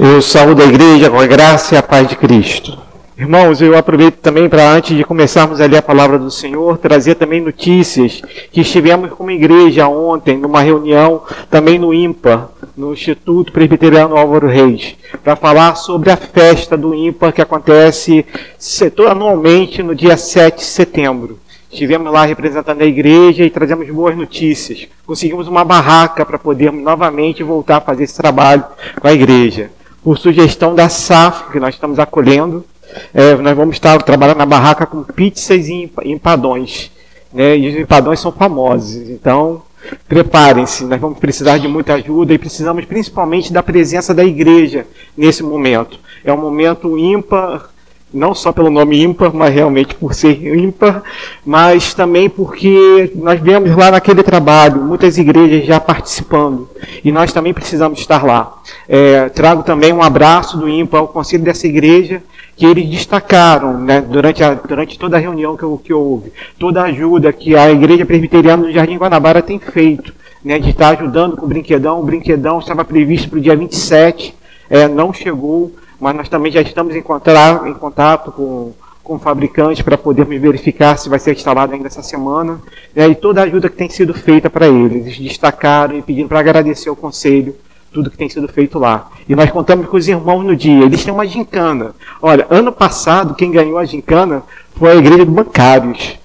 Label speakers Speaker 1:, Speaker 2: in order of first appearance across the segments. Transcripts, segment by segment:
Speaker 1: Eu saúdo a igreja com a graça e a paz de Cristo. Irmãos, eu aproveito também para, antes de começarmos a ler a palavra do Senhor, trazer também notícias que estivemos como igreja ontem, numa reunião, também no IMPA, no Instituto Presbiteriano Álvaro Reis, para falar sobre a festa do IMPA que acontece anualmente no dia 7 de setembro. Estivemos lá representando a igreja e trazemos boas notícias. Conseguimos uma barraca para podermos novamente voltar a fazer esse trabalho com a igreja por sugestão da SAF, que nós estamos acolhendo. É, nós vamos estar trabalhando na barraca com pizzas e empadões. Né? E os empadões são famosos. Então, preparem-se, nós vamos precisar de muita ajuda e precisamos principalmente da presença da igreja nesse momento. É um momento ímpar não só pelo nome ímpar, mas realmente por ser ímpar, mas também porque nós vemos lá naquele trabalho muitas igrejas já participando e nós também precisamos estar lá. É, trago também um abraço do ímpar ao conselho dessa igreja que eles destacaram né, durante, a, durante toda a reunião que, que houve, toda a ajuda que a Igreja Presbiteriana do Jardim Guanabara tem feito, né, de estar ajudando com o brinquedão. O brinquedão estava previsto para o dia 27, é, não chegou, mas nós também já estamos em, contato, em contato com, com o fabricante para podermos verificar se vai ser instalado ainda essa semana. Né, e toda a ajuda que tem sido feita para eles. Eles destacaram e pediram para agradecer ao conselho tudo que tem sido feito lá. E nós contamos com os irmãos no dia. Eles têm uma gincana. Olha, ano passado, quem ganhou a gincana foi a igreja de bancários.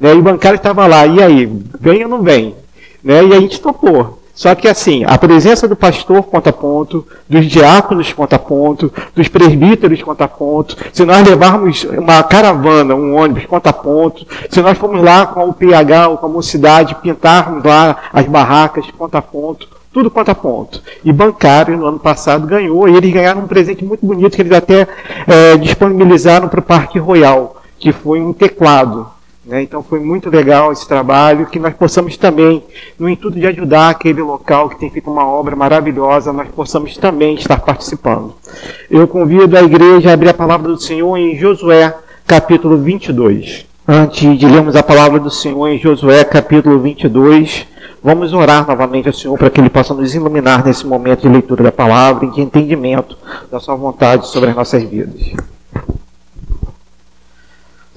Speaker 1: Né, e o bancário estava lá. E aí, vem ou não vem? Né, e a gente topou. Só que assim, a presença do pastor conta ponto, dos diáconos conta ponto, dos presbíteros conta ponto. Se nós levarmos uma caravana, um ônibus, conta ponto. Se nós formos lá com o PH ou com a mocidade, pintarmos lá as barracas, conta ponto. Tudo conta ponto. E bancário, no ano passado, ganhou. E eles ganharam um presente muito bonito que eles até é, disponibilizaram para o Parque Royal, que foi um teclado. Né? Então foi muito legal esse trabalho, que nós possamos também, no intuito de ajudar aquele local que tem feito uma obra maravilhosa, nós possamos também estar participando. Eu convido a igreja a abrir a palavra do Senhor em Josué, capítulo 22. Antes de lermos a palavra do Senhor em Josué, capítulo 22, vamos orar novamente ao Senhor para que Ele possa nos iluminar nesse momento de leitura da palavra e de entendimento da Sua vontade sobre as nossas vidas.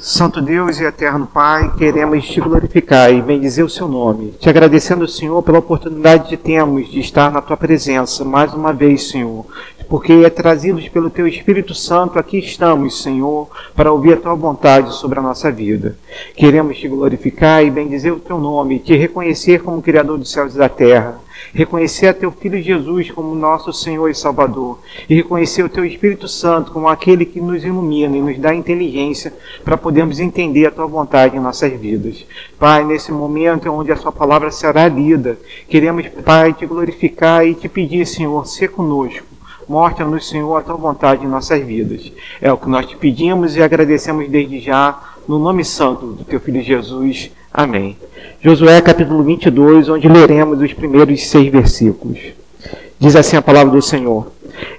Speaker 1: Santo Deus e eterno Pai, queremos te glorificar e bendizer o seu nome, te agradecendo, Senhor, pela oportunidade que temos de estar na tua presença mais uma vez, Senhor, porque é trazidos pelo teu Espírito Santo aqui estamos, Senhor, para ouvir a tua vontade sobre a nossa vida. Queremos te glorificar e bendizer o teu nome, te reconhecer como Criador dos céus e da terra reconhecer a teu Filho Jesus como nosso Senhor e Salvador, e reconhecer o teu Espírito Santo como aquele que nos ilumina e nos dá inteligência para podermos entender a tua vontade em nossas vidas. Pai, nesse momento onde a sua palavra será lida, queremos, Pai, te glorificar e te pedir, Senhor, ser conosco. Mostra-nos, Senhor, a tua vontade em nossas vidas. É o que nós te pedimos e agradecemos desde já, no nome santo do teu Filho Jesus. Amém. Josué capítulo 22, onde leremos os primeiros seis versículos. Diz assim a palavra do Senhor.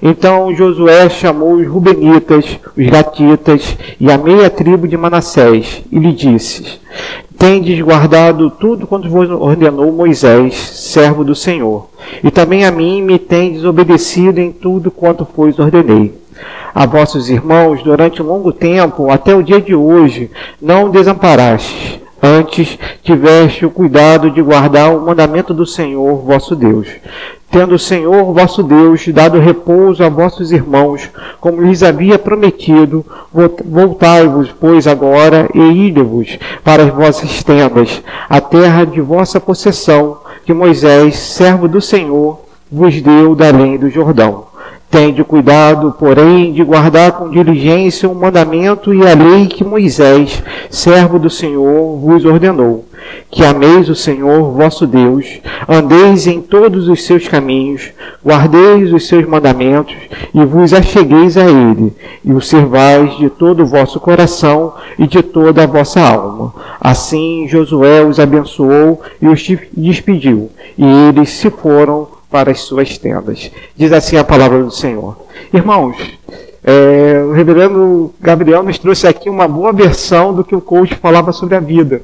Speaker 1: Então Josué chamou os Rubenitas, os Gatitas e a meia tribo de Manassés e lhe disse: Tendes guardado tudo quanto vos ordenou Moisés, servo do Senhor, e também a mim me tendes obedecido em tudo quanto vos ordenei. A vossos irmãos, durante um longo tempo, até o dia de hoje, não desamparastes Antes tiveste o cuidado de guardar o mandamento do Senhor vosso Deus. Tendo o Senhor vosso Deus dado repouso a vossos irmãos, como lhes havia prometido, voltai-vos, pois, agora e ide-vos para as vossas tendas, a terra de vossa possessão, que Moisés, servo do Senhor, vos deu da além do Jordão. Tende cuidado, porém, de guardar com diligência o mandamento e a lei que Moisés, servo do Senhor, vos ordenou. Que ameis o Senhor vosso Deus, andeis em todos os seus caminhos, guardeis os seus mandamentos e vos achegueis a Ele, e o servais de todo o vosso coração e de toda a vossa alma. Assim Josué os abençoou e os despediu, e eles se foram para as suas tendas. Diz assim a palavra do Senhor. Irmãos, é, o reverendo Gabriel nos trouxe aqui uma boa versão do que o coach falava sobre a vida.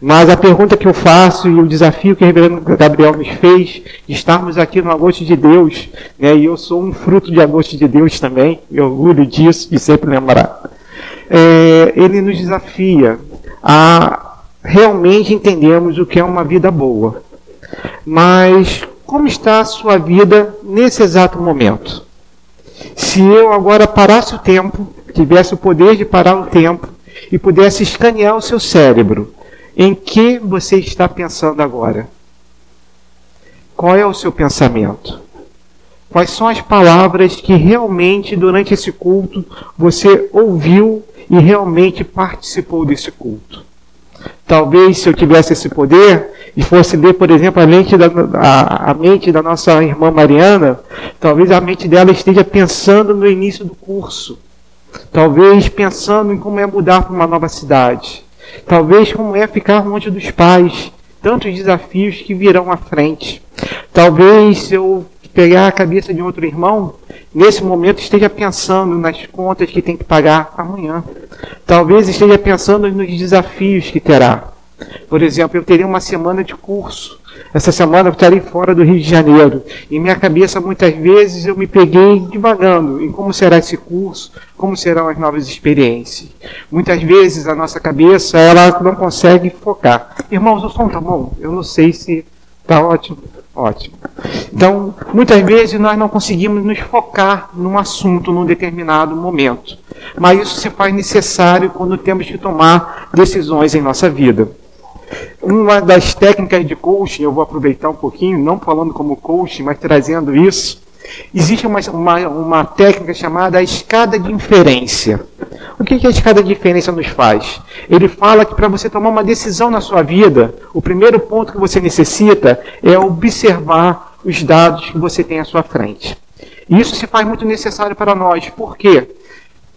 Speaker 1: Mas a pergunta que eu faço e o desafio que o reverendo Gabriel nos fez, de estarmos aqui no agosto de Deus, né, e eu sou um fruto de agosto de Deus também, me orgulho disso e sempre lembrar. É, ele nos desafia a realmente entendermos o que é uma vida boa. Mas como está a sua vida nesse exato momento? Se eu agora parasse o tempo, tivesse o poder de parar o tempo e pudesse escanear o seu cérebro, em que você está pensando agora? Qual é o seu pensamento? Quais são as palavras que realmente durante esse culto você ouviu e realmente participou desse culto? Talvez se eu tivesse esse poder e fosse ler, por exemplo, a mente da, a, a mente da nossa irmã Mariana, talvez a mente dela esteja pensando no início do curso. Talvez pensando em como é mudar para uma nova cidade. Talvez como é ficar longe dos pais. Tantos desafios que virão à frente. Talvez se eu pegar a cabeça de outro irmão, nesse momento esteja pensando nas contas que tem que pagar amanhã. Talvez esteja pensando nos desafios que terá. Por exemplo, eu teria uma semana de curso. Essa semana eu estarei fora do Rio de Janeiro. Em minha cabeça, muitas vezes, eu me peguei divagando em como será esse curso, como serão as novas experiências. Muitas vezes a nossa cabeça ela não consegue focar. Irmãos, o som tá bom? Eu não sei se tá ótimo. Ótimo. Então, muitas vezes nós não conseguimos nos focar num assunto num determinado momento. Mas isso se faz necessário quando temos que tomar decisões em nossa vida. Uma das técnicas de coaching, eu vou aproveitar um pouquinho, não falando como coaching, mas trazendo isso. Existe uma, uma, uma técnica chamada escada de inferência. O que, que a escada de inferência nos faz? Ele fala que para você tomar uma decisão na sua vida, o primeiro ponto que você necessita é observar os dados que você tem à sua frente. E isso se faz muito necessário para nós. Por quê?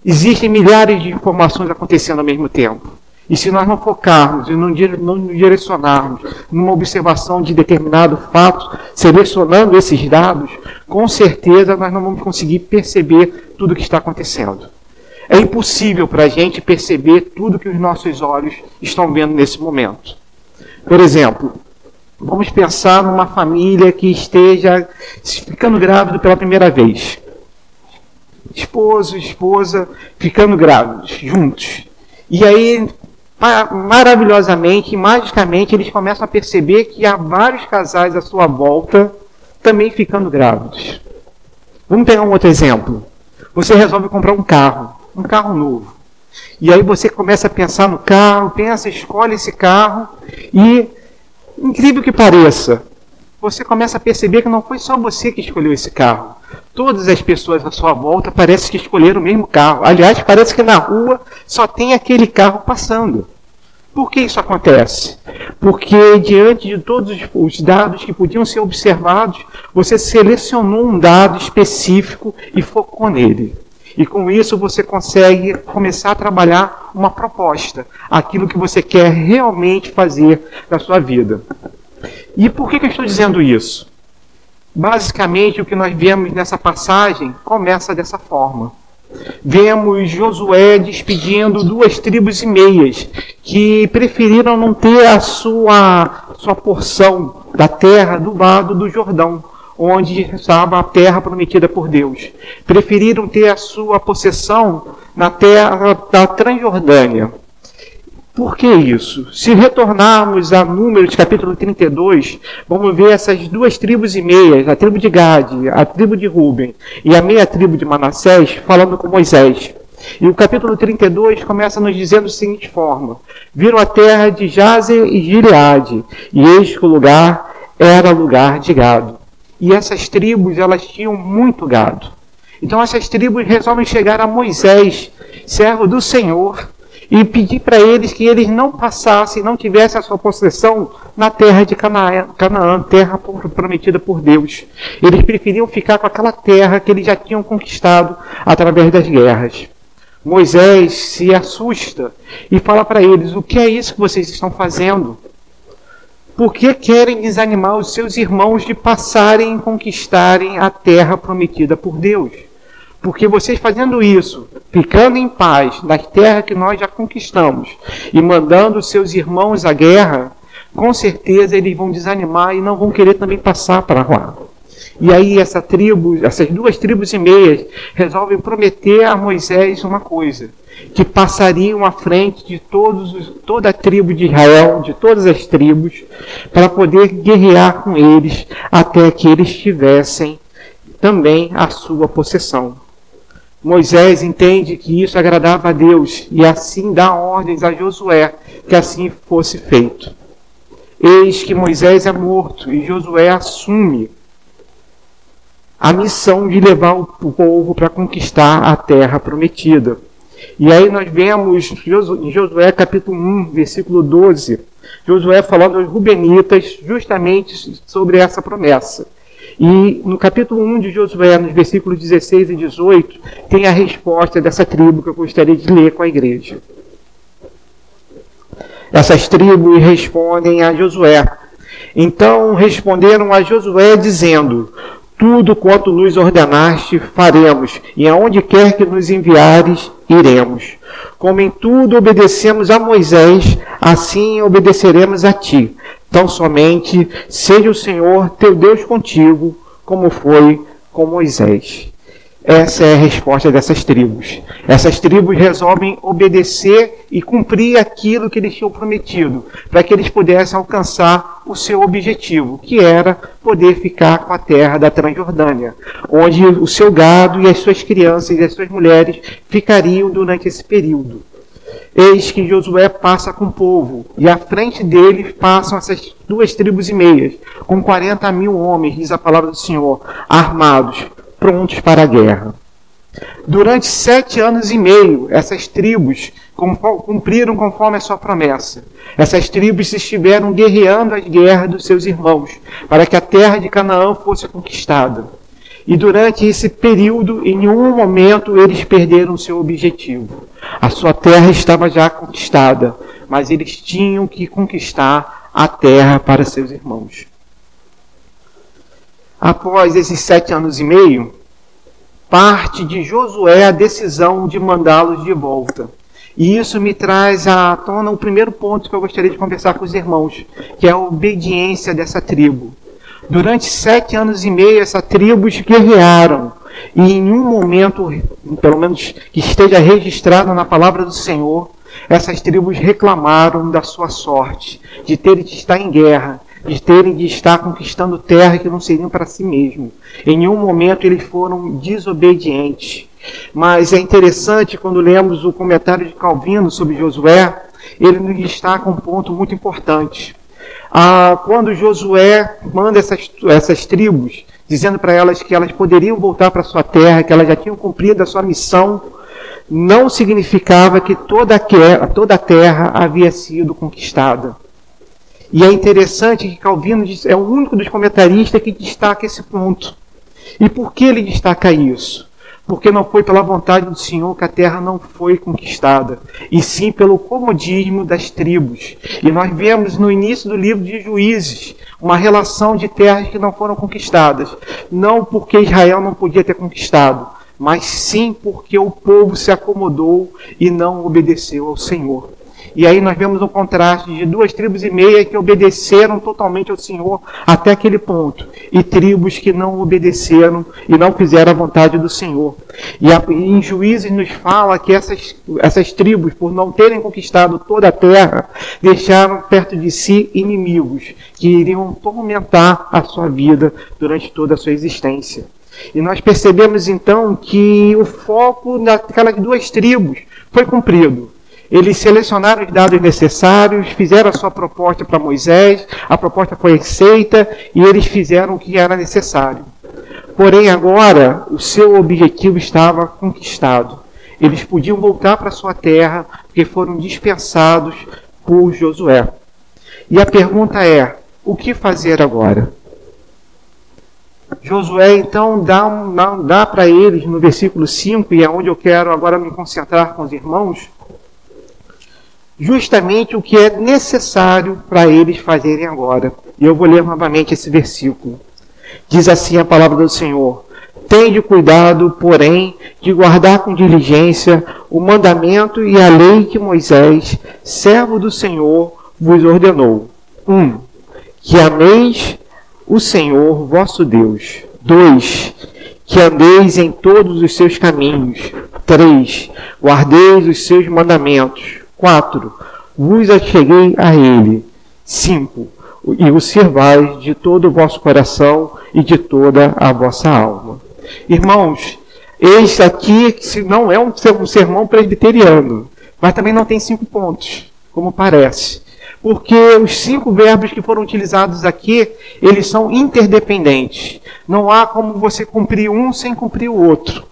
Speaker 1: Existem milhares de informações acontecendo ao mesmo tempo. E se nós não focarmos e não direcionarmos numa observação de determinado fato, selecionando esses dados, com certeza nós não vamos conseguir perceber tudo o que está acontecendo. É impossível para a gente perceber tudo que os nossos olhos estão vendo nesse momento. Por exemplo, vamos pensar numa família que esteja ficando grávida pela primeira vez. Esposo, esposa, ficando grávidos, juntos. E aí maravilhosamente, magicamente, eles começam a perceber que há vários casais à sua volta também ficando grávidos. Vamos pegar um outro exemplo. Você resolve comprar um carro, um carro novo. E aí você começa a pensar no carro, pensa, escolhe esse carro e, incrível que pareça, você começa a perceber que não foi só você que escolheu esse carro. Todas as pessoas à sua volta parece que escolheram o mesmo carro. Aliás, parece que na rua só tem aquele carro passando. Por que isso acontece? Porque diante de todos os dados que podiam ser observados, você selecionou um dado específico e focou nele. E com isso você consegue começar a trabalhar uma proposta, aquilo que você quer realmente fazer na sua vida. E por que, que eu estou dizendo isso? Basicamente, o que nós vemos nessa passagem começa dessa forma. Vemos Josué despedindo duas tribos e meias que preferiram não ter a sua, sua porção da terra do lado do Jordão, onde estava a terra prometida por Deus. Preferiram ter a sua possessão na terra da Transjordânia. Por que isso? Se retornarmos a Números capítulo 32, vamos ver essas duas tribos e meias, a tribo de Gade, a tribo de Ruben e a meia tribo de Manassés, falando com Moisés. E o capítulo 32 começa nos dizendo da seguinte forma: Viram a terra de Jazer e Gileade, e o lugar era lugar de gado. E essas tribos, elas tinham muito gado. Então essas tribos resolvem chegar a Moisés, servo do Senhor, e pedir para eles que eles não passassem, não tivessem a sua possessão na terra de Canaã, Canaã, terra prometida por Deus. Eles preferiam ficar com aquela terra que eles já tinham conquistado através das guerras. Moisés se assusta e fala para eles: O que é isso que vocês estão fazendo? Por que querem desanimar os seus irmãos de passarem e conquistarem a terra prometida por Deus? Porque vocês fazendo isso, ficando em paz na terra que nós já conquistamos e mandando seus irmãos à guerra, com certeza eles vão desanimar e não vão querer também passar para lá. E aí essa tribo, essas duas tribos e meias resolvem prometer a Moisés uma coisa, que passariam à frente de todos os, toda a tribo de Israel, de todas as tribos, para poder guerrear com eles até que eles tivessem também a sua possessão. Moisés entende que isso agradava a Deus e assim dá ordens a Josué que assim fosse feito. Eis que Moisés é morto e Josué assume a missão de levar o povo para conquistar a terra prometida. E aí nós vemos em Josué capítulo 1, versículo 12, Josué falando aos Rubenitas justamente sobre essa promessa. E no capítulo 1 de Josué, nos versículos 16 e 18, tem a resposta dessa tribo que eu gostaria de ler com a igreja. Essas tribos respondem a Josué. Então responderam a Josué dizendo: tudo quanto nos ordenaste faremos, e aonde quer que nos enviares, iremos. Como em tudo obedecemos a Moisés, assim obedeceremos a ti. Tão somente seja o Senhor teu Deus contigo, como foi com Moisés. Essa é a resposta dessas tribos. Essas tribos resolvem obedecer e cumprir aquilo que eles tinham prometido, para que eles pudessem alcançar o seu objetivo, que era poder ficar com a terra da Transjordânia, onde o seu gado e as suas crianças e as suas mulheres ficariam durante esse período. Eis que Josué passa com o povo, e à frente dele passam essas duas tribos e meias, com 40 mil homens, diz a palavra do Senhor, armados, prontos para a guerra. Durante sete anos e meio, essas tribos cumpriram conforme a sua promessa. Essas tribos estiveram guerreando as guerras dos seus irmãos, para que a terra de Canaã fosse conquistada. E durante esse período, em nenhum momento eles perderam seu objetivo. A sua terra estava já conquistada, mas eles tinham que conquistar a terra para seus irmãos. Após esses sete anos e meio, parte de Josué a decisão de mandá-los de volta. E isso me traz à tona o primeiro ponto que eu gostaria de conversar com os irmãos, que é a obediência dessa tribo. Durante sete anos e meio, essa tribo guerrearam. E em um momento, pelo menos que esteja registrado na palavra do Senhor, essas tribos reclamaram da sua sorte, de terem de estar em guerra, de terem de estar conquistando terra que não seriam para si mesmo. Em nenhum momento eles foram desobedientes. Mas é interessante quando lemos o comentário de Calvino sobre Josué, ele nos destaca um ponto muito importante. Ah, quando Josué manda essas, essas tribos, dizendo para elas que elas poderiam voltar para sua terra, que elas já tinham cumprido a sua missão, não significava que toda a, toda a terra havia sido conquistada. E é interessante que Calvino é o único dos comentaristas que destaca esse ponto. E por que ele destaca isso? Porque não foi pela vontade do Senhor que a terra não foi conquistada, e sim pelo comodismo das tribos. E nós vemos no início do livro de Juízes uma relação de terras que não foram conquistadas. Não porque Israel não podia ter conquistado, mas sim porque o povo se acomodou e não obedeceu ao Senhor. E aí nós vemos um contraste de duas tribos e meia que obedeceram totalmente ao Senhor até aquele ponto, e tribos que não obedeceram e não fizeram a vontade do Senhor. E, a, e em Juízes nos fala que essas, essas tribos, por não terem conquistado toda a terra, deixaram perto de si inimigos que iriam tormentar a sua vida durante toda a sua existência. E nós percebemos então que o foco daquelas duas tribos foi cumprido. Eles selecionaram os dados necessários, fizeram a sua proposta para Moisés, a proposta foi aceita e eles fizeram o que era necessário. Porém, agora, o seu objetivo estava conquistado. Eles podiam voltar para sua terra porque foram dispensados por Josué. E a pergunta é: o que fazer agora? Josué então dá, dá para eles no versículo 5, e é onde eu quero agora me concentrar com os irmãos, justamente o que é necessário para eles fazerem agora. E eu vou ler novamente esse versículo. Diz assim a palavra do Senhor: Tende cuidado, porém, de guardar com diligência o mandamento e a lei que Moisés, servo do Senhor, vos ordenou. 1. Um, que ameis o Senhor vosso Deus. 2. Que andeis em todos os seus caminhos. 3. Guardeis os seus mandamentos. 4. Vos acheguei a ele. 5. E o servais de todo o vosso coração e de toda a vossa alma. Irmãos, este aqui não é um sermão presbiteriano, mas também não tem cinco pontos, como parece. Porque os cinco verbos que foram utilizados aqui, eles são interdependentes. Não há como você cumprir um sem cumprir o outro.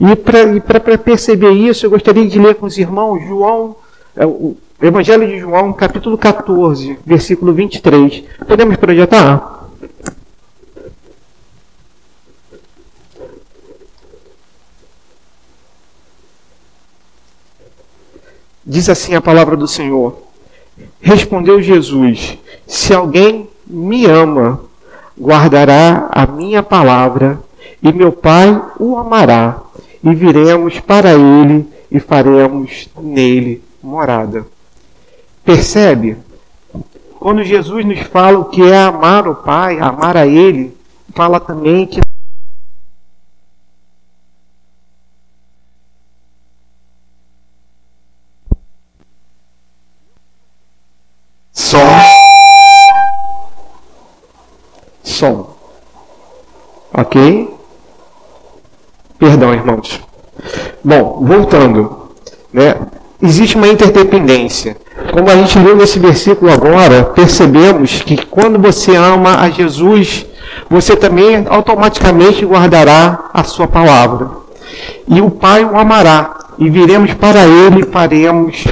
Speaker 1: E para perceber isso, eu gostaria de ler com os irmãos João, o Evangelho de João, capítulo 14, versículo 23. Podemos projetar? Diz assim a palavra do Senhor. Respondeu Jesus: Se alguém me ama, guardará a minha palavra, e meu Pai o amará, e viremos para ele e faremos nele morada. Percebe? Quando Jesus nos fala o que é amar o Pai, amar a Ele, fala também que Som. Som. Ok? Perdão, irmãos. Bom, voltando. Né? Existe uma interdependência. Como a gente leu nesse versículo agora, percebemos que quando você ama a Jesus, você também automaticamente guardará a sua palavra. E o Pai o amará e viremos para ele e faremos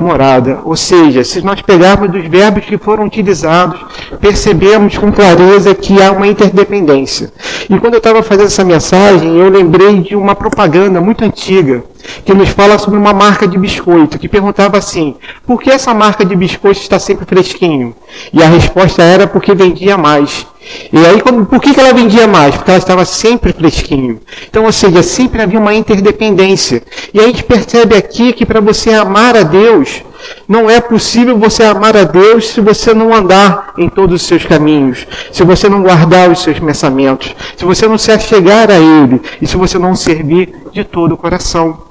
Speaker 1: morada. Ou seja, se nós pegarmos dos verbos que foram utilizados, percebemos com clareza que há uma interdependência. E quando eu estava fazendo essa mensagem, eu lembrei de uma propaganda muito antiga que nos fala sobre uma marca de biscoito, que perguntava assim: por que essa marca de biscoito está sempre fresquinho? E a resposta era porque vendia mais. E aí, por que ela vendia mais? Porque ela estava sempre fresquinho. Então, ou seja, sempre havia uma interdependência. E a gente percebe aqui que para você amar a Deus, não é possível você amar a Deus se você não andar em todos os seus caminhos, se você não guardar os seus pensamentos, se você não se achegar a Ele e se você não servir de todo o coração.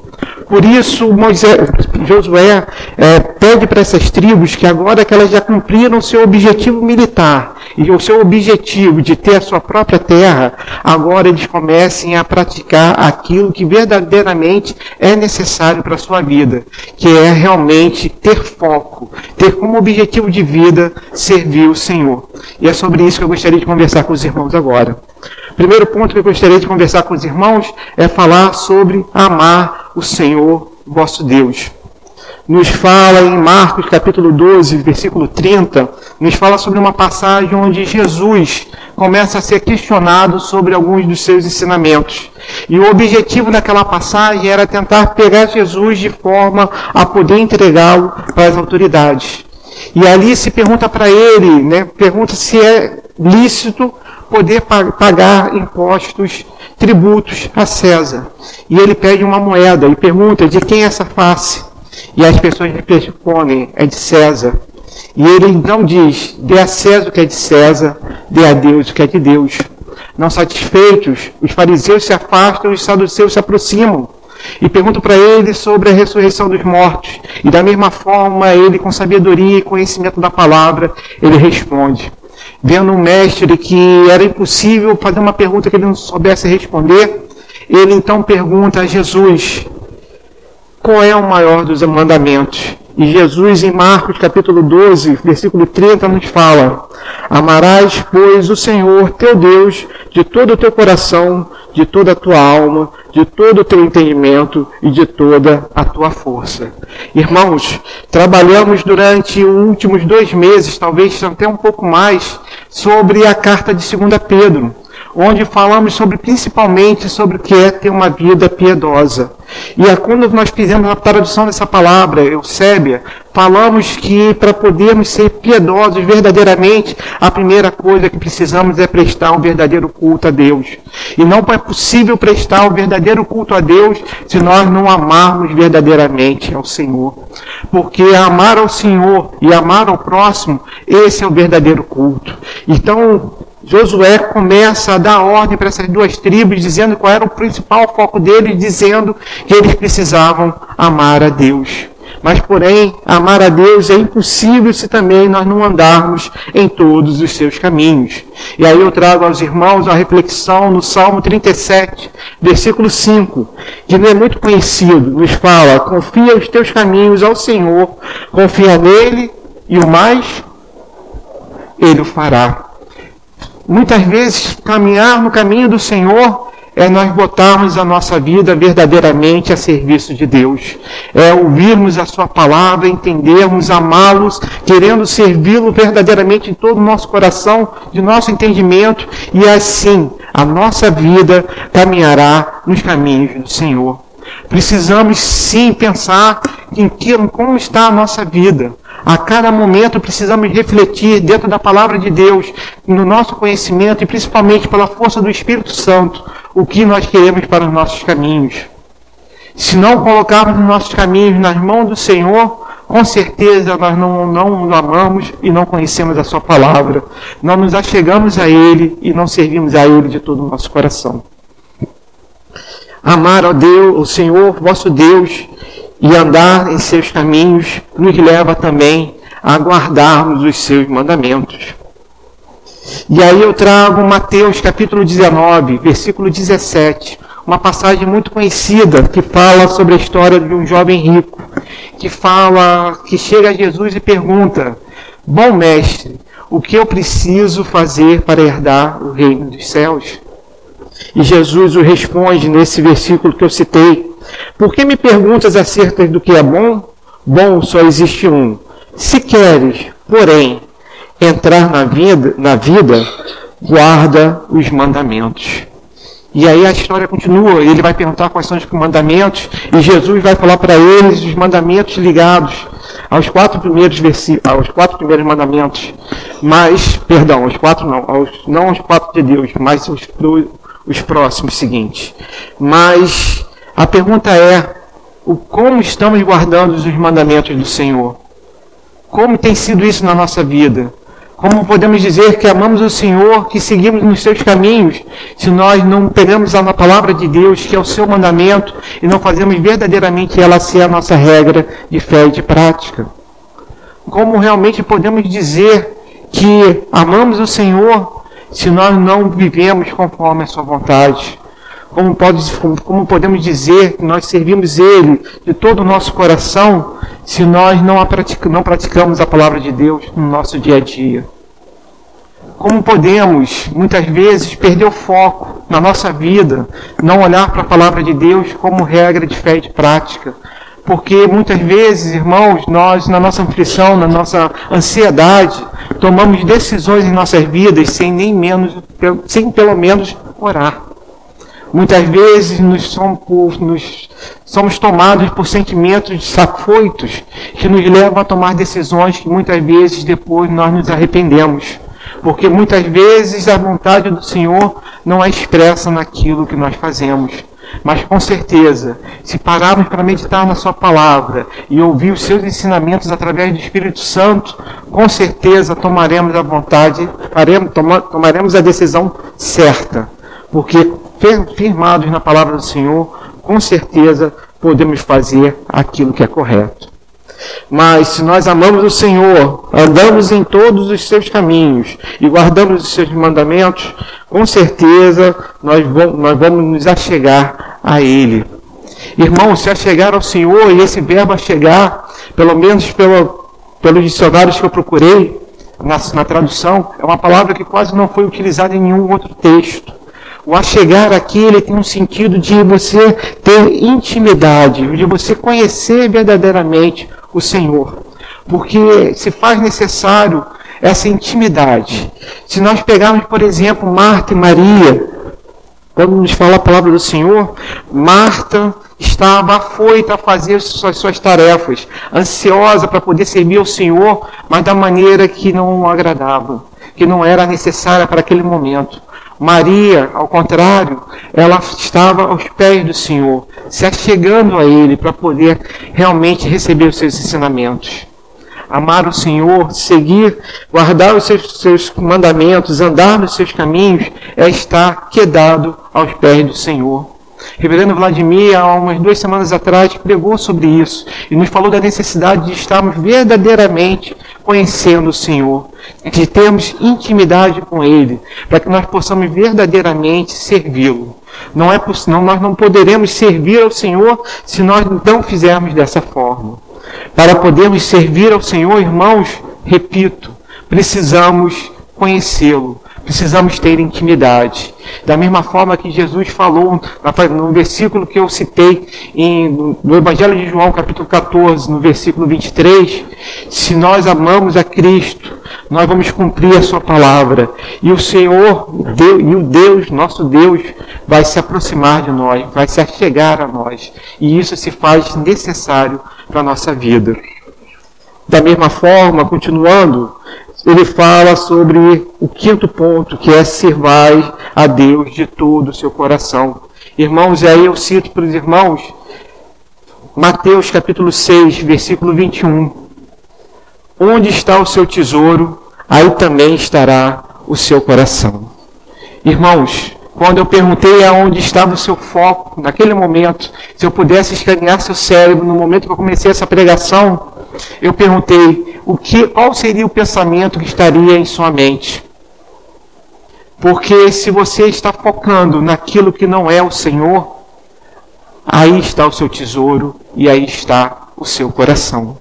Speaker 1: Por isso, Moisés, Josué é, pede para essas tribos que agora que elas já cumpriram o seu objetivo militar e o seu objetivo de ter a sua própria terra, agora eles comecem a praticar aquilo que verdadeiramente é necessário para a sua vida, que é realmente ter foco, ter como objetivo de vida servir o Senhor. E é sobre isso que eu gostaria de conversar com os irmãos agora. Primeiro ponto que eu gostaria de conversar com os irmãos é falar sobre amar o Senhor vosso Deus. Nos fala em Marcos capítulo 12, versículo 30, nos fala sobre uma passagem onde Jesus começa a ser questionado sobre alguns dos seus ensinamentos. E o objetivo daquela passagem era tentar pegar Jesus de forma a poder entregá-lo para as autoridades. E ali se pergunta para ele, né, pergunta se é lícito poder pagar impostos, tributos a César. E ele pede uma moeda e pergunta de quem é essa face. E as pessoas respondem, é de César. E ele então diz: dê a César o que é de César, dê a Deus o que é de Deus. Não satisfeitos, os fariseus se afastam e os saduceus se aproximam e perguntam para ele sobre a ressurreição dos mortos. E da mesma forma, ele, com sabedoria e conhecimento da palavra, ele responde vendo um mestre que era impossível fazer uma pergunta que ele não soubesse responder, ele então pergunta a Jesus: qual é o maior dos mandamentos? E Jesus, em Marcos capítulo 12, versículo 30, nos fala: Amarás, pois, o Senhor teu Deus de todo o teu coração, de toda a tua alma, de todo o teu entendimento e de toda a tua força. Irmãos, trabalhamos durante os últimos dois meses, talvez até um pouco mais, sobre a carta de 2 Pedro, onde falamos sobre principalmente sobre o que é ter uma vida piedosa. E é quando nós fizemos a tradução dessa palavra, Eusébia, falamos que para podermos ser piedosos verdadeiramente, a primeira coisa que precisamos é prestar um verdadeiro culto a Deus. E não é possível prestar um verdadeiro culto a Deus se nós não amarmos verdadeiramente ao Senhor. Porque amar ao Senhor e amar ao próximo, esse é o verdadeiro culto. Então, Josué começa a dar ordem para essas duas tribos, dizendo qual era o principal foco deles, dizendo que eles precisavam amar a Deus. Mas, porém, amar a Deus é impossível se também nós não andarmos em todos os seus caminhos. E aí eu trago aos irmãos a reflexão no Salmo 37, versículo 5, que não é muito conhecido, nos fala: confia os teus caminhos ao Senhor, confia nele e o mais ele o fará. Muitas vezes, caminhar no caminho do Senhor é nós botarmos a nossa vida verdadeiramente a serviço de Deus. É ouvirmos a Sua palavra, entendermos, amá-los, querendo servi-lo verdadeiramente em todo o nosso coração, de nosso entendimento, e assim a nossa vida caminhará nos caminhos do Senhor. Precisamos sim pensar em que, como está a nossa vida. A cada momento precisamos refletir dentro da palavra de Deus, no nosso conhecimento e principalmente pela força do Espírito Santo, o que nós queremos para os nossos caminhos. Se não colocarmos os nossos caminhos nas mãos do Senhor, com certeza nós não, não o amamos e não conhecemos a Sua palavra. Nós nos achegamos a Ele e não servimos a Ele de todo o nosso coração. Amar ao Deus, o Senhor, vosso Deus, e andar em seus caminhos nos leva também a guardarmos os seus mandamentos. E aí eu trago Mateus capítulo 19, versículo 17, uma passagem muito conhecida que fala sobre a história de um jovem rico, que fala, que chega a Jesus e pergunta: Bom mestre, o que eu preciso fazer para herdar o reino dos céus? E Jesus o responde nesse versículo que eu citei: Por que me perguntas acerca do que é bom? Bom só existe um. Se queres, porém, entrar na vida, na vida, guarda os mandamentos. E aí a história continua, ele vai perguntar quais são os mandamentos, e Jesus vai falar para eles os mandamentos ligados aos quatro primeiros versículos, aos quatro primeiros mandamentos, mas, perdão, aos quatro não, aos, não aos quatro de Deus, mas os, os próximos seguintes. Mas a pergunta é, o, como estamos guardando os mandamentos do Senhor? Como tem sido isso na nossa vida? Como podemos dizer que amamos o Senhor, que seguimos nos seus caminhos, se nós não pegamos a palavra de Deus, que é o seu mandamento, e não fazemos verdadeiramente ela ser a nossa regra de fé e de prática? Como realmente podemos dizer que amamos o Senhor se nós não vivemos conforme a sua vontade? Como, pode, como podemos dizer que nós servimos Ele de todo o nosso coração se nós não, não praticamos a palavra de Deus no nosso dia a dia? Como podemos, muitas vezes, perder o foco na nossa vida, não olhar para a palavra de Deus como regra de fé e de prática? Porque muitas vezes, irmãos, nós, na nossa aflição, na nossa ansiedade, tomamos decisões em nossas vidas sem nem menos, sem pelo menos orar. Muitas vezes nos somos, nos somos tomados por sentimentos safoitos que nos levam a tomar decisões que muitas vezes depois nós nos arrependemos. Porque muitas vezes a vontade do Senhor não é expressa naquilo que nós fazemos. Mas com certeza, se pararmos para meditar na Sua palavra e ouvir os seus ensinamentos através do Espírito Santo, com certeza tomaremos a vontade, faremos, tomaremos a decisão certa. Porque firmados na palavra do Senhor, com certeza podemos fazer aquilo que é correto. Mas se nós amamos o Senhor, andamos em todos os seus caminhos e guardamos os seus mandamentos, com certeza nós vamos, nós vamos nos achegar a Ele. Irmão, se achegar ao Senhor, e esse verbo achegar, pelo menos pelo, pelos dicionários que eu procurei na, na tradução, é uma palavra que quase não foi utilizada em nenhum outro texto. O achegar aqui, ele tem um sentido de você ter intimidade, de você conhecer verdadeiramente o Senhor. Porque se faz necessário essa intimidade. Se nós pegarmos, por exemplo, Marta e Maria, quando nos fala a palavra do Senhor, Marta estava afoita a fazer suas, suas tarefas, ansiosa para poder servir ao Senhor, mas da maneira que não agradava, que não era necessária para aquele momento. Maria, ao contrário, ela estava aos pés do Senhor, se achegando a Ele para poder realmente receber os seus ensinamentos. Amar o Senhor, seguir, guardar os seus, seus mandamentos, andar nos seus caminhos, é estar quedado aos pés do Senhor. Reverendo Vladimir, há umas duas semanas atrás, pregou sobre isso e nos falou da necessidade de estarmos verdadeiramente conhecendo o Senhor, de termos intimidade com Ele, para que nós possamos verdadeiramente servi-lo. Não é não, nós não poderemos servir ao Senhor se nós não fizermos dessa forma. Para podermos servir ao Senhor, irmãos, repito, precisamos conhecê-lo, precisamos ter intimidade. Da mesma forma que Jesus falou no versículo que eu citei em, no Evangelho de João, capítulo 14, no versículo 23, se nós amamos a Cristo, nós vamos cumprir a sua palavra. E o Senhor, Deus, e o Deus, nosso Deus, vai se aproximar de nós, vai se achegar a nós. E isso se faz necessário para a nossa vida. Da mesma forma, continuando, ele fala sobre o quinto ponto, que é servai a Deus de todo o seu coração. Irmãos, e aí eu cito para os irmãos Mateus capítulo 6, versículo 21. Onde está o seu tesouro, aí também estará o seu coração. Irmãos, quando eu perguntei aonde estava o seu foco, naquele momento, se eu pudesse escanear seu cérebro no momento que eu comecei essa pregação, eu perguntei o que, qual seria o pensamento que estaria em sua mente. Porque se você está focando naquilo que não é o Senhor, aí está o seu tesouro e aí está o seu coração.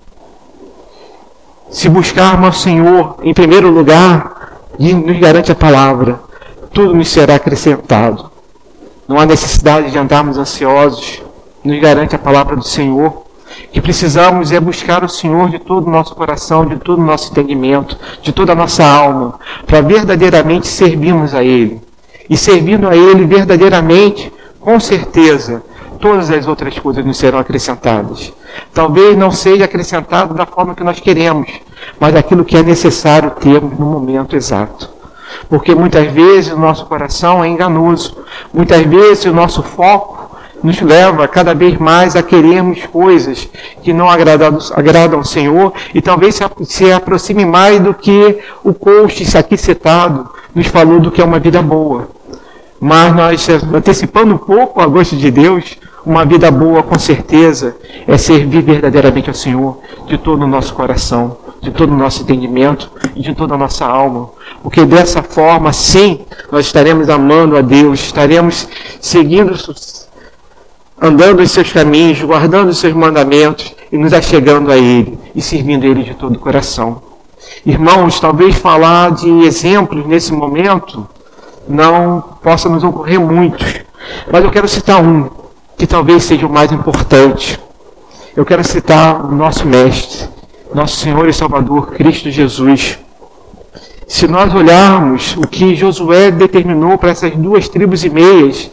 Speaker 1: Se buscarmos o Senhor em primeiro lugar, nos garante a palavra, tudo nos será acrescentado. Não há necessidade de andarmos ansiosos, nos garante a palavra do Senhor que precisamos é buscar o Senhor de todo o nosso coração, de todo o nosso entendimento, de toda a nossa alma, para verdadeiramente servirmos a Ele. E servindo a Ele verdadeiramente, com certeza, todas as outras coisas nos serão acrescentadas. Talvez não seja acrescentado da forma que nós queremos, mas aquilo que é necessário termos no momento exato. Porque muitas vezes o nosso coração é enganoso, muitas vezes o nosso foco nos leva cada vez mais a querermos coisas que não agradam, ao Senhor e talvez se aproxime mais do que o coach aqui citado nos falou do que é uma vida boa. Mas nós, antecipando um pouco a gosto de Deus, uma vida boa com certeza é servir verdadeiramente ao Senhor de todo o nosso coração, de todo o nosso entendimento e de toda a nossa alma. Porque dessa forma, sim, nós estaremos amando a Deus, estaremos seguindo andando em seus caminhos, guardando os seus mandamentos e nos achegando a Ele e servindo Ele de todo o coração. Irmãos, talvez falar de exemplos nesse momento não possa nos ocorrer muitos, mas eu quero citar um que talvez seja o mais importante. Eu quero citar o nosso Mestre, nosso Senhor e Salvador, Cristo Jesus. Se nós olharmos o que Josué determinou para essas duas tribos e meias,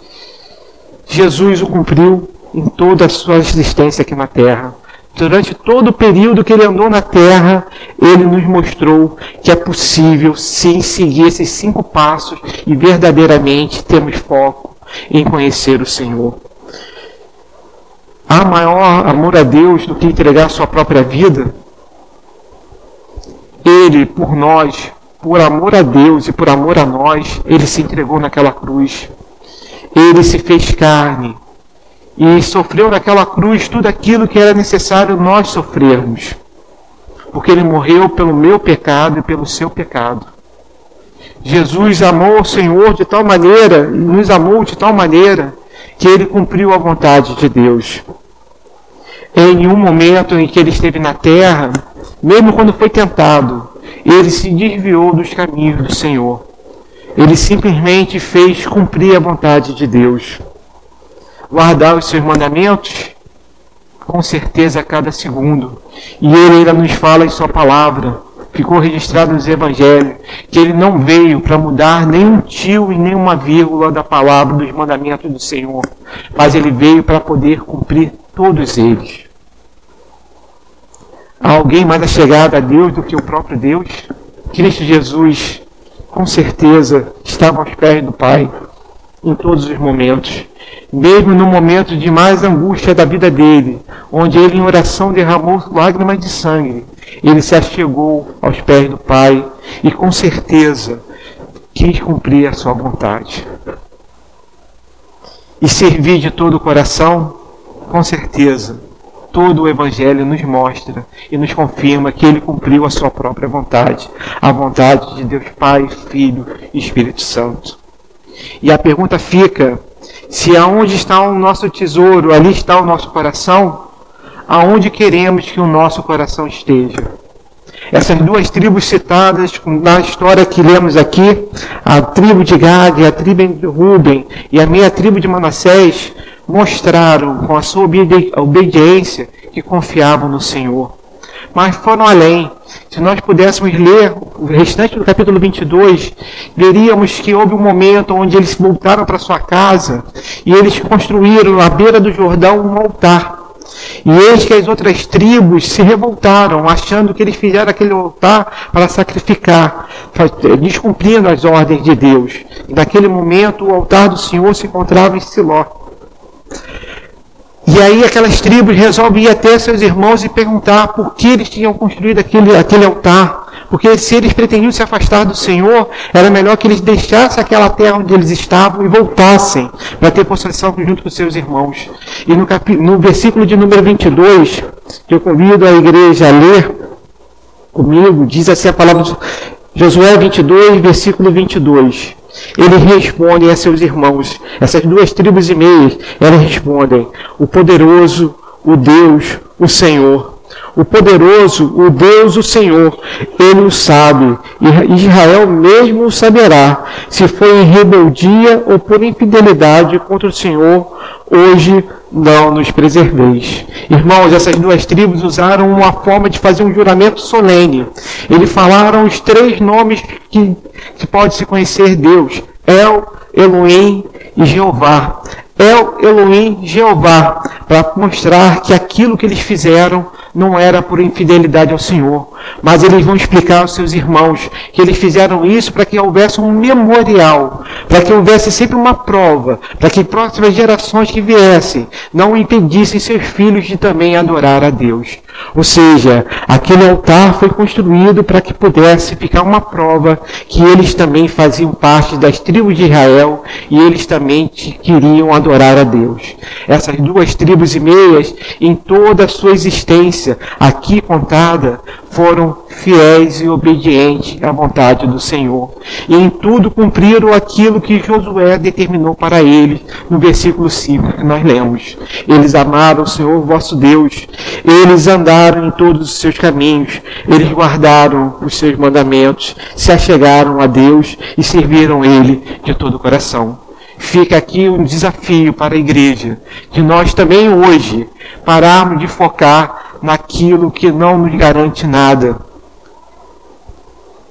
Speaker 1: Jesus o cumpriu em toda a sua existência aqui na terra. Durante todo o período que ele andou na terra, ele nos mostrou que é possível sim seguir esses cinco passos e verdadeiramente termos foco em conhecer o Senhor. Há maior amor a Deus do que entregar sua própria vida? Ele, por nós, por amor a Deus e por amor a nós, ele se entregou naquela cruz ele se fez carne e sofreu naquela cruz tudo aquilo que era necessário nós sofrermos. Porque ele morreu pelo meu pecado e pelo seu pecado. Jesus amou o Senhor de tal maneira, nos amou de tal maneira, que ele cumpriu a vontade de Deus. Em um momento em que ele esteve na terra, mesmo quando foi tentado, ele se desviou dos caminhos do Senhor. Ele simplesmente fez cumprir a vontade de Deus. Guardar os seus mandamentos, com certeza a cada segundo. E ele ainda nos fala em sua palavra ficou registrado nos evangelhos, que ele não veio para mudar nem um tio e nem uma vírgula da palavra dos mandamentos do Senhor, mas ele veio para poder cumprir todos eles. Há alguém mais achegado a Deus do que o próprio Deus? Cristo Jesus, com certeza, estava aos pés do Pai em todos os momentos. Mesmo no momento de mais angústia da vida dele, onde ele em oração derramou lágrimas de sangue, ele se achegou aos pés do Pai e com certeza quis cumprir a sua vontade. E servir de todo o coração, com certeza, todo o Evangelho nos mostra e nos confirma que ele cumpriu a sua própria vontade, a vontade de Deus Pai, Filho e Espírito Santo. E a pergunta fica: se aonde está o nosso tesouro, ali está o nosso coração, aonde queremos que o nosso coração esteja? Essas duas tribos citadas na história que lemos aqui, a tribo de Gad, a tribo de Ruben e a minha tribo de Manassés, mostraram com a sua obediência que confiavam no Senhor. Mas foram além. Se nós pudéssemos ler o restante do capítulo 22, veríamos que houve um momento onde eles voltaram para sua casa e eles construíram à beira do Jordão um altar. E eis que as outras tribos se revoltaram, achando que eles fizeram aquele altar para sacrificar, descumprindo as ordens de Deus. Naquele momento o altar do Senhor se encontrava em Siló. E aí aquelas tribos resolvem ir até seus irmãos e perguntar por que eles tinham construído aquele, aquele altar. Porque se eles pretendiam se afastar do Senhor, era melhor que eles deixassem aquela terra onde eles estavam e voltassem para ter possessão junto com seus irmãos. E no, cap... no versículo de número 22, que eu convido a igreja a ler comigo, diz assim a palavra de Josué 22, versículo 22. Eles respondem a seus irmãos, essas duas tribos e meias, elas respondem: o poderoso, o Deus, o Senhor. O poderoso, o Deus, o Senhor, ele o sabe, e Israel mesmo o saberá, se foi em rebeldia ou por infidelidade contra o Senhor, hoje não nos preserveis. Irmãos, essas duas tribos usaram uma forma de fazer um juramento solene. Eles falaram os três nomes que, que pode se conhecer Deus: El, Elohim e Jeová. El, Elohim, Jeová, para mostrar que aquilo que eles fizeram não era por infidelidade ao Senhor, mas eles vão explicar aos seus irmãos que eles fizeram isso para que houvesse um memorial, para que houvesse sempre uma prova, para que próximas gerações que viessem não impedissem seus filhos de também adorar a Deus. Ou seja, aquele altar foi construído para que pudesse ficar uma prova que eles também faziam parte das tribos de Israel e eles também queriam adorar a Deus. Essas duas tribos e meias, em toda a sua existência, aqui contada, foram fiéis e obedientes à vontade do Senhor. E em tudo cumpriram aquilo que Josué determinou para eles, no versículo 5 que nós lemos. Eles amaram o Senhor vosso Deus, eles andaram em todos os seus caminhos, eles guardaram os seus mandamentos, se achegaram a Deus e serviram Ele de todo o coração. Fica aqui um desafio para a igreja, de nós também hoje pararmos de focar naquilo que não nos garante nada.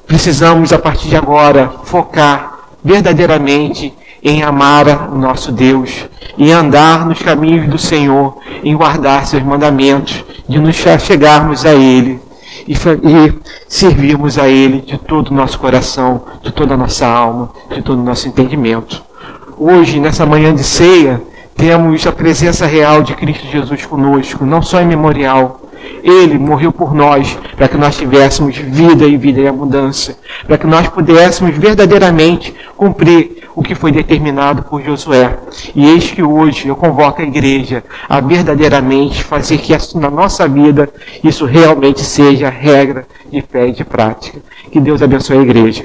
Speaker 1: Precisamos, a partir de agora, focar verdadeiramente em amar o nosso Deus, em andar nos caminhos do Senhor, em guardar seus mandamentos, de nos chegarmos a Ele e, e servirmos a Ele de todo o nosso coração, de toda a nossa alma, de todo o nosso entendimento. Hoje, nessa manhã de ceia, temos a presença real de Cristo Jesus conosco, não só em memorial. Ele morreu por nós, para que nós tivéssemos vida e vida em abundância, para que nós pudéssemos verdadeiramente cumprir o que foi determinado por Josué. E eis que hoje eu convoco a igreja a verdadeiramente fazer que na nossa vida isso realmente seja regra de fé e de prática. Que Deus abençoe a igreja.